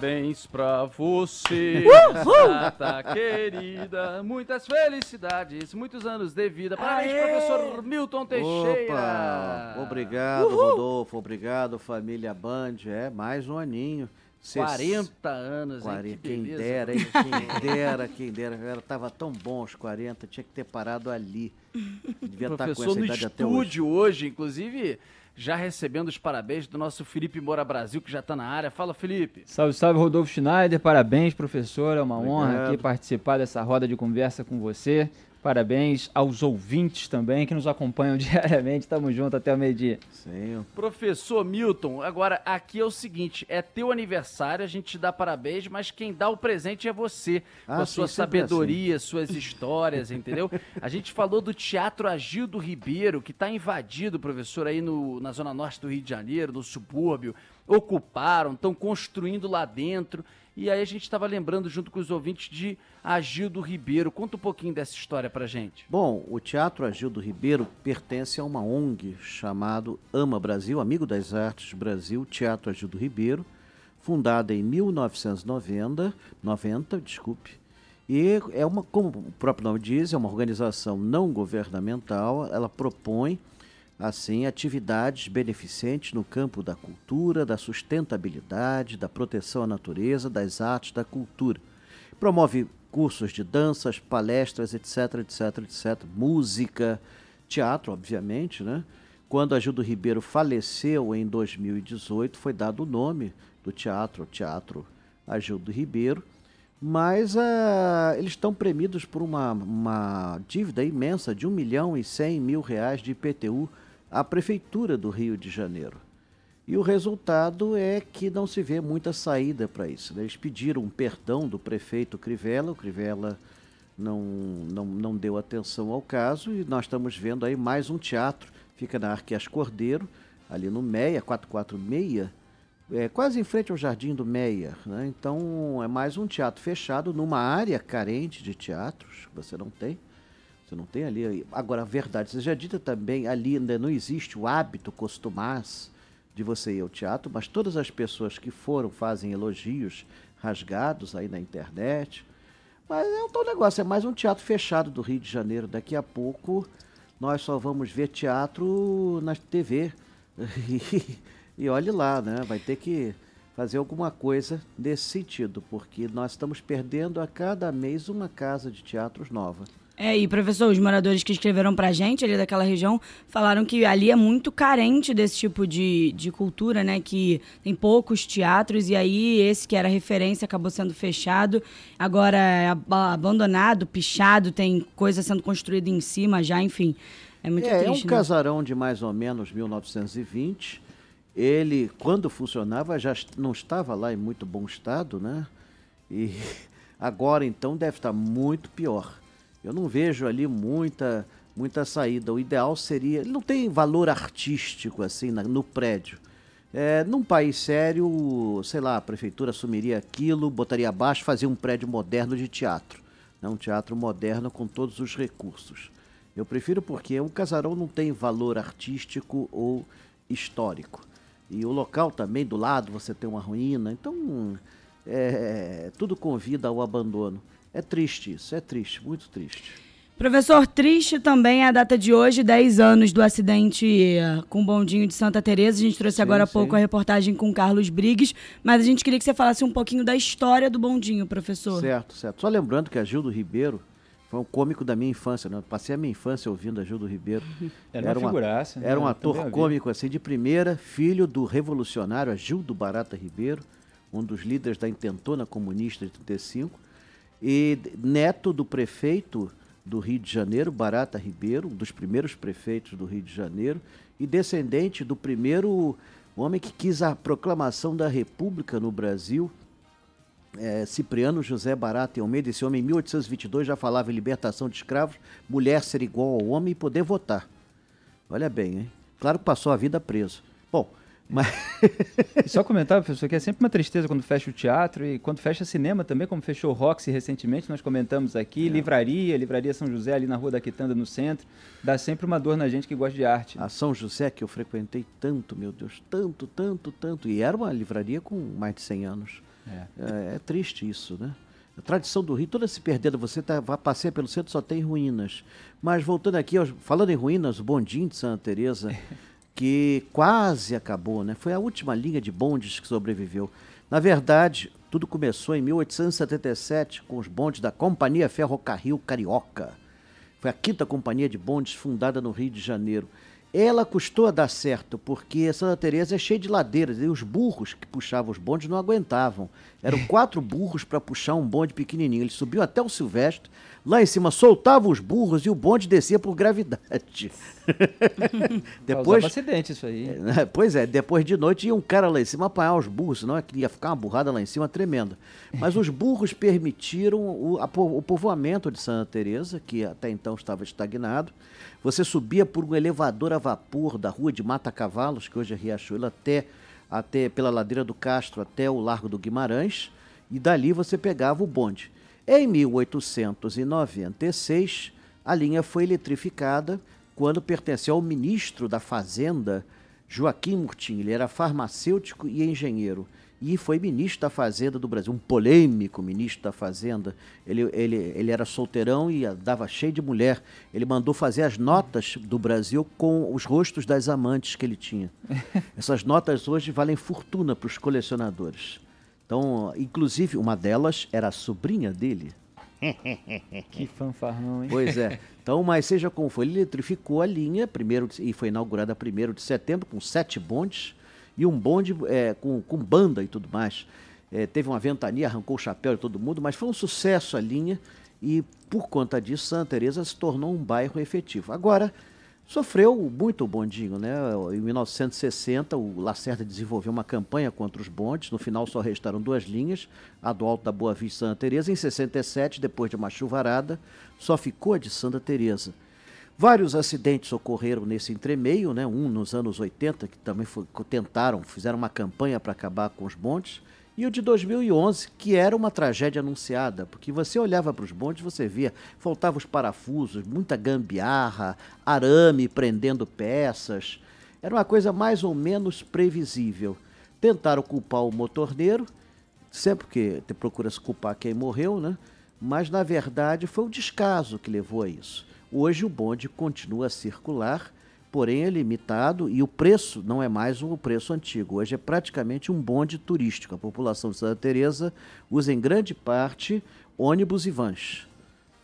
Parabéns pra você, data querida. Muitas felicidades, muitos anos de vida. Parabéns, Aê! professor Milton Teixeira. Opa! Obrigado, Rodolfo. Obrigado, família Band. É, mais um aninho. Ses- 40 anos, hein? 40, Que quem beleza. dera, hein? Quem dera, quem dera. Era, tava tão bom os 40, tinha que ter parado ali. Devia estar com Professor essa no idade até hoje. estúdio hoje. inclusive, já recebendo os parabéns do nosso Felipe Moura Brasil, que já tá na área. Fala, Felipe. Salve, salve, Rodolfo Schneider. Parabéns, professor. É uma honra Obrigado. aqui participar dessa roda de conversa com você. Parabéns aos ouvintes também que nos acompanham diariamente. Tamo junto até o meio-dia. Sim. Professor Milton, agora aqui é o seguinte, é teu aniversário, a gente te dá parabéns, mas quem dá o presente é você, com Ah, a sua sim, sempre sabedoria, suas histórias, entendeu? A gente falou do Teatro Agildo Ribeiro, que está invadido, professor, aí no, na zona norte do Rio de Janeiro, no subúrbio, ocuparam, estão construindo lá dentro, e aí a gente estava lembrando junto com os ouvintes de Agildo Ribeiro. Conta um pouquinho dessa história pra gente. Bom, o Teatro Agildo Ribeiro pertence a uma ONG chamado Ama Brasil, Amigo das Artes Brasil, Teatro Agildo Ribeiro, fundada em 1990, 90, desculpe. E é uma, como o próprio nome diz, é uma organização não governamental, ela propõe assim atividades beneficentes no campo da cultura, da sustentabilidade, da proteção à natureza, das artes, da cultura. Promove cursos de danças, palestras, etc, etc, etc, música, teatro, obviamente, né? Quando a Gildo Ribeiro faleceu em 2018, foi dado o nome do teatro, Teatro Agildo Ribeiro, mas ah, eles estão premidos por uma, uma dívida imensa de 1 milhão e 100 mil reais de IPTU à Prefeitura do Rio de Janeiro. E o resultado é que não se vê muita saída para isso. né? Eles pediram um perdão do prefeito Crivella, o Crivella não, não, não deu atenção ao caso, e nós estamos vendo aí mais um teatro, fica na Arqueas Cordeiro, ali no Meia, 446, é, quase em frente ao Jardim do Meia. Né? Então é mais um teatro fechado numa área carente de teatros, você não tem. Você não tem ali. Agora, a verdade seja dita também, ali ainda não existe o hábito costumaz de você ir ao teatro, mas todas as pessoas que foram fazem elogios rasgados aí na internet. Mas é um tal negócio, é mais um teatro fechado do Rio de Janeiro. Daqui a pouco nós só vamos ver teatro na TV. E, e olhe lá, né? Vai ter que fazer alguma coisa nesse sentido, porque nós estamos perdendo a cada mês uma casa de teatros nova. É, e professor, os moradores que escreveram pra gente ali daquela região falaram que ali é muito carente desse tipo de, de cultura, né? Que tem poucos teatros e aí esse que era referência acabou sendo fechado. Agora é ab- abandonado, pichado, tem coisa sendo construída em cima já, enfim. É muito é, é triste, um né? casarão de mais ou menos 1920. Ele, quando funcionava, já não estava lá em muito bom estado, né? E agora então deve estar muito pior. Eu não vejo ali muita muita saída. O ideal seria, ele não tem valor artístico assim na- no prédio. É, num país sério, sei lá, a prefeitura assumiria aquilo, botaria abaixo, fazia um prédio moderno de teatro. Né? Um teatro moderno com todos os recursos. Eu prefiro porque o casarão não tem valor artístico ou histórico. E o local também, do lado, você tem uma ruína. Então, é, tudo convida ao abandono. É triste isso, é triste, muito triste. Professor, triste também é a data de hoje, 10 anos do acidente eh, com o bondinho de Santa Teresa. A gente trouxe Sim, agora há sim. pouco a reportagem com Carlos Briggs, mas a gente queria que você falasse um pouquinho da história do bondinho, professor. Certo, certo. Só lembrando que a Gildo Ribeiro foi um cômico da minha infância, né? Passei a minha infância ouvindo a Gildo Ribeiro. Era uma figuraça, né? Era um ator cômico assim de primeira, filho do revolucionário Agildo Barata Ribeiro, um dos líderes da intentona comunista de 35, e neto do prefeito do Rio de Janeiro, Barata Ribeiro, um dos primeiros prefeitos do Rio de Janeiro, e descendente do primeiro homem que quis a proclamação da República no Brasil, é, Cipriano José Barata e Almeida, esse homem em 1822 já falava em libertação de escravos, mulher ser igual ao homem e poder votar. Olha bem, hein? Claro que passou a vida preso. Bom, Mas... E só comentar, professor, que é sempre uma tristeza quando fecha o teatro e quando fecha cinema também, como fechou o Roxy recentemente, nós comentamos aqui, é. livraria, livraria São José ali na Rua da Quitanda, no centro, dá sempre uma dor na gente que gosta de arte. A São José que eu frequentei tanto, meu Deus, tanto, tanto, tanto, e era uma livraria com mais de 100 anos. É, é, é triste isso, né? A tradição do Rio, toda se perdendo, você tá, vai passear pelo centro, só tem ruínas. Mas voltando aqui, falando em ruínas, o bondinho de Santa Teresa que quase acabou, né? Foi a última linha de bondes que sobreviveu. Na verdade, tudo começou em 1877 com os bondes da Companhia Ferrocarril Carioca. Foi a quinta companhia de bondes fundada no Rio de Janeiro. Ela custou a dar certo, porque Santa Teresa é cheia de ladeiras e os burros que puxavam os bondes não aguentavam. Eram quatro burros para puxar um bonde pequenininho. Eles subiam até o Silvestre, lá em cima soltavam os burros e o bonde descia por gravidade. depois acidente isso aí. É, pois é, depois de noite ia um cara lá em cima apanhar os burros, senão ia ficar uma burrada lá em cima tremenda. Mas os burros permitiram o, a, o povoamento de Santa Teresa, que até então estava estagnado. Você subia por um elevador a vapor da rua de Mata Cavalos, que hoje é Riachuelo, até até pela ladeira do Castro até o Largo do Guimarães, e dali você pegava o bonde. Em 1896, a linha foi eletrificada quando pertenceu ao ministro da Fazenda, Joaquim Murtim. Ele era farmacêutico e engenheiro e foi ministro da Fazenda do Brasil, um polêmico ministro da Fazenda. Ele, ele, ele era solteirão e dava cheio de mulher. Ele mandou fazer as notas do Brasil com os rostos das amantes que ele tinha. Essas notas hoje valem fortuna para os colecionadores. Então, inclusive, uma delas era a sobrinha dele. que fanfarrão, hein? Pois é. Então, mas seja como foi, ele eletrificou a linha primeiro, e foi inaugurada 1 de setembro, com sete bondes e um bonde é, com, com banda e tudo mais. É, teve uma ventania, arrancou o chapéu de todo mundo, mas foi um sucesso a linha e por conta disso Santa Teresa se tornou um bairro efetivo. Agora, sofreu muito o bondinho, né? Em 1960, o Lacerda desenvolveu uma campanha contra os bondes, no final só restaram duas linhas, a do Alto da Boa Vista e Santa Teresa. Em 67, depois de uma chuvarada, só ficou a de Santa Teresa. Vários acidentes ocorreram nesse entremeio, né? um nos anos 80, que também foi, tentaram, fizeram uma campanha para acabar com os bondes, e o de 2011, que era uma tragédia anunciada, porque você olhava para os bondes, você via, faltavam os parafusos, muita gambiarra, arame prendendo peças, era uma coisa mais ou menos previsível. Tentaram culpar o motorneiro, sempre que procura se culpar quem morreu, né? mas na verdade foi o descaso que levou a isso. Hoje o bonde continua a circular, porém é limitado e o preço não é mais o preço antigo. Hoje é praticamente um bonde turístico. A população de Santa Teresa usa em grande parte ônibus e vans.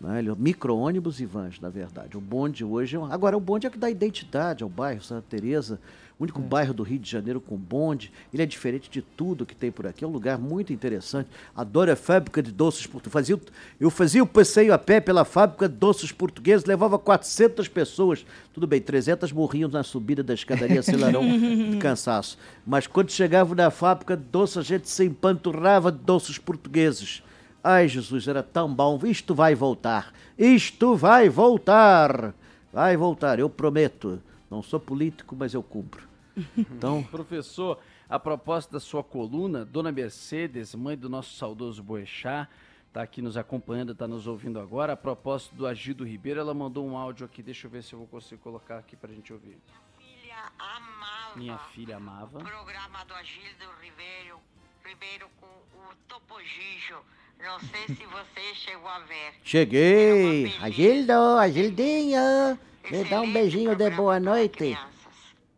Né? Micro-ônibus e vans, na verdade. O bonde hoje é um... Agora, o bonde é que dá identidade ao bairro Santa Teresa o único é. bairro do Rio de Janeiro com bonde. Ele é diferente de tudo que tem por aqui. É um lugar muito interessante. Adoro a fábrica de doces portugueses. Eu fazia o passeio a pé pela fábrica de doces portugueses, levava 400 pessoas. Tudo bem, 300 morriam na subida da escadaria Celarão de cansaço. Mas quando chegava na fábrica de doces, a gente se empanturrava de doces portugueses. Ai, Jesus, era tão bom. Isto vai voltar. Isto vai voltar. Vai voltar, eu prometo. Não sou político, mas eu cumpro. Então, professor, a propósito da sua coluna, Dona Mercedes, mãe do nosso saudoso Boechat, está aqui nos acompanhando, está nos ouvindo agora. A propósito do Agido Ribeiro, ela mandou um áudio aqui, deixa eu ver se eu vou conseguir colocar aqui para a gente ouvir. Minha filha amava. Minha filha amava. O programa do Agildo Ribeiro, Ribeiro com o Topo Gijo. Não sei se você chegou a ver. Cheguei! Agildo, Agildinho! Me dá um beijinho de boa noite.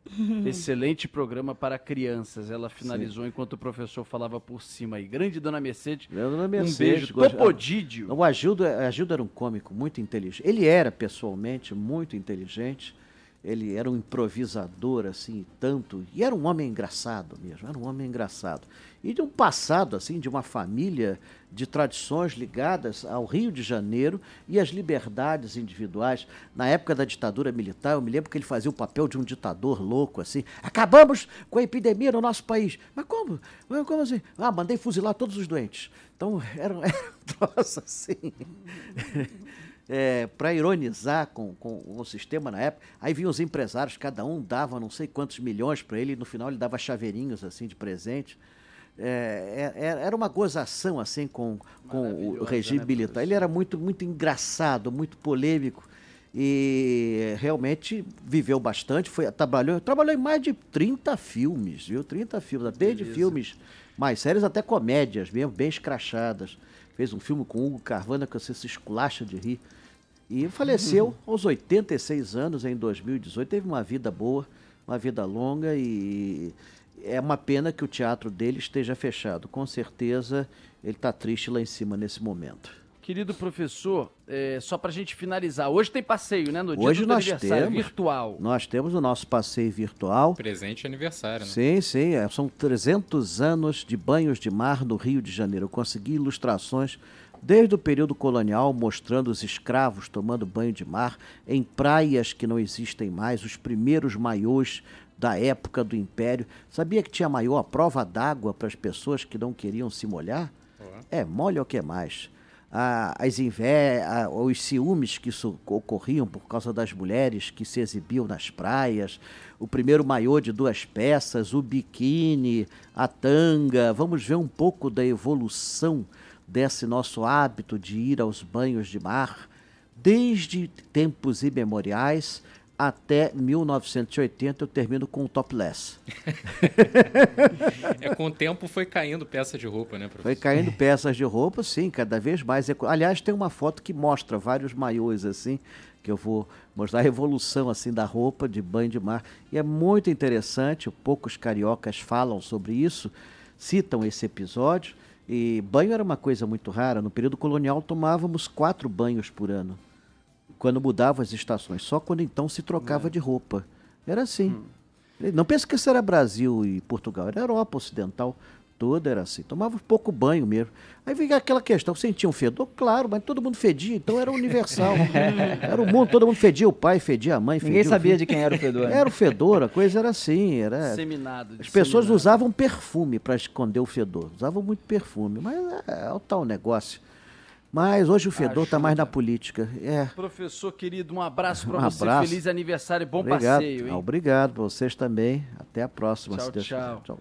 Excelente programa para crianças. Ela finalizou Sim. enquanto o professor falava por cima aí. Grande Dona Mercedes. Dona Mercedes. Um beijo. Topodídio. O Agildo, Agildo era um cômico muito inteligente. Ele era, pessoalmente, muito inteligente. Ele era um improvisador, assim, tanto. E era um homem engraçado mesmo. Era um homem engraçado e de um passado assim de uma família de tradições ligadas ao Rio de Janeiro e às liberdades individuais. Na época da ditadura militar, eu me lembro que ele fazia o papel de um ditador louco assim. Acabamos com a epidemia no nosso país. Mas como? Como assim? Ah, mandei fuzilar todos os doentes. Então era, era um troço assim. Para ironizar com, com o sistema na época. Aí vinham os empresários, cada um dava não sei quantos milhões para ele, e no final ele dava chaveirinhos assim de presente. É, é, era uma gozação assim com, com o Maravilhosa, regime né, militar. Ele era muito, muito engraçado, muito polêmico e realmente viveu bastante. Foi, trabalhou, trabalhou em mais de 30 filmes, viu? 30 filmes, desde Beleza. filmes mais sérios até comédias mesmo, bem escrachadas. Fez um filme com Hugo Carvana que você se esculacha de rir. E faleceu aos 86 anos em 2018. Teve uma vida boa, uma vida longa e é uma pena que o teatro dele esteja fechado. Com certeza ele está triste lá em cima nesse momento. Querido professor, é, só pra gente finalizar, hoje tem passeio, né? No dia Hoje do nós aniversário temos. virtual. Nós temos o nosso passeio virtual. Presente aniversário, né? Sim, sim, é, são 300 anos de banhos de mar no Rio de Janeiro. Eu consegui ilustrações desde o período colonial mostrando os escravos tomando banho de mar em praias que não existem mais, os primeiros maiôs da época do Império. Sabia que tinha maiô à prova d'água para as pessoas que não queriam se molhar? É, molha o que mais. Ah, as invé ah, os ciúmes que isso ocorriam por causa das mulheres que se exibiam nas praias, o primeiro maiô de duas peças, o biquíni, a tanga. Vamos ver um pouco da evolução desse nosso hábito de ir aos banhos de mar, desde tempos imemoriais até 1980 eu termino com o topless. É, com o tempo foi caindo peça de roupa, né, professor? Foi caindo peças de roupa, sim, cada vez mais. eco- Aliás, tem uma foto que mostra vários maiôs assim, que eu vou mostrar a evolução assim da roupa de banho de mar. E é muito interessante, poucos cariocas falam sobre isso, citam esse episódio. E banho era uma coisa muito rara. No período colonial tomávamos quatro banhos por ano. Quando mudavam as estações, só quando então se trocava de roupa. Era assim. Não pensa que isso era Brasil e Portugal, era Europa Ocidental toda, era assim. Tomava pouco banho mesmo. Aí vinha aquela questão, sentia um fedor? Claro, mas todo mundo fedia, então era universal. era o mundo, todo mundo fedia o pai, fedia a mãe, Ninguém fedia o sabia de quem era o fedor. né? Era o fedor, a coisa era assim, era... Seminado. As pessoas disseminado. usavam perfume para esconder o fedor. Usavam muito perfume, mas é, é o tal negócio. Mas hoje o fedor está mais na política. É. Professor querido, um abraço pra Um você. abraço. Feliz aniversário e bom obrigado. passeio, hein? Obrigado para vocês também. Até a próxima. Tchau, se Deus tchau. tchau.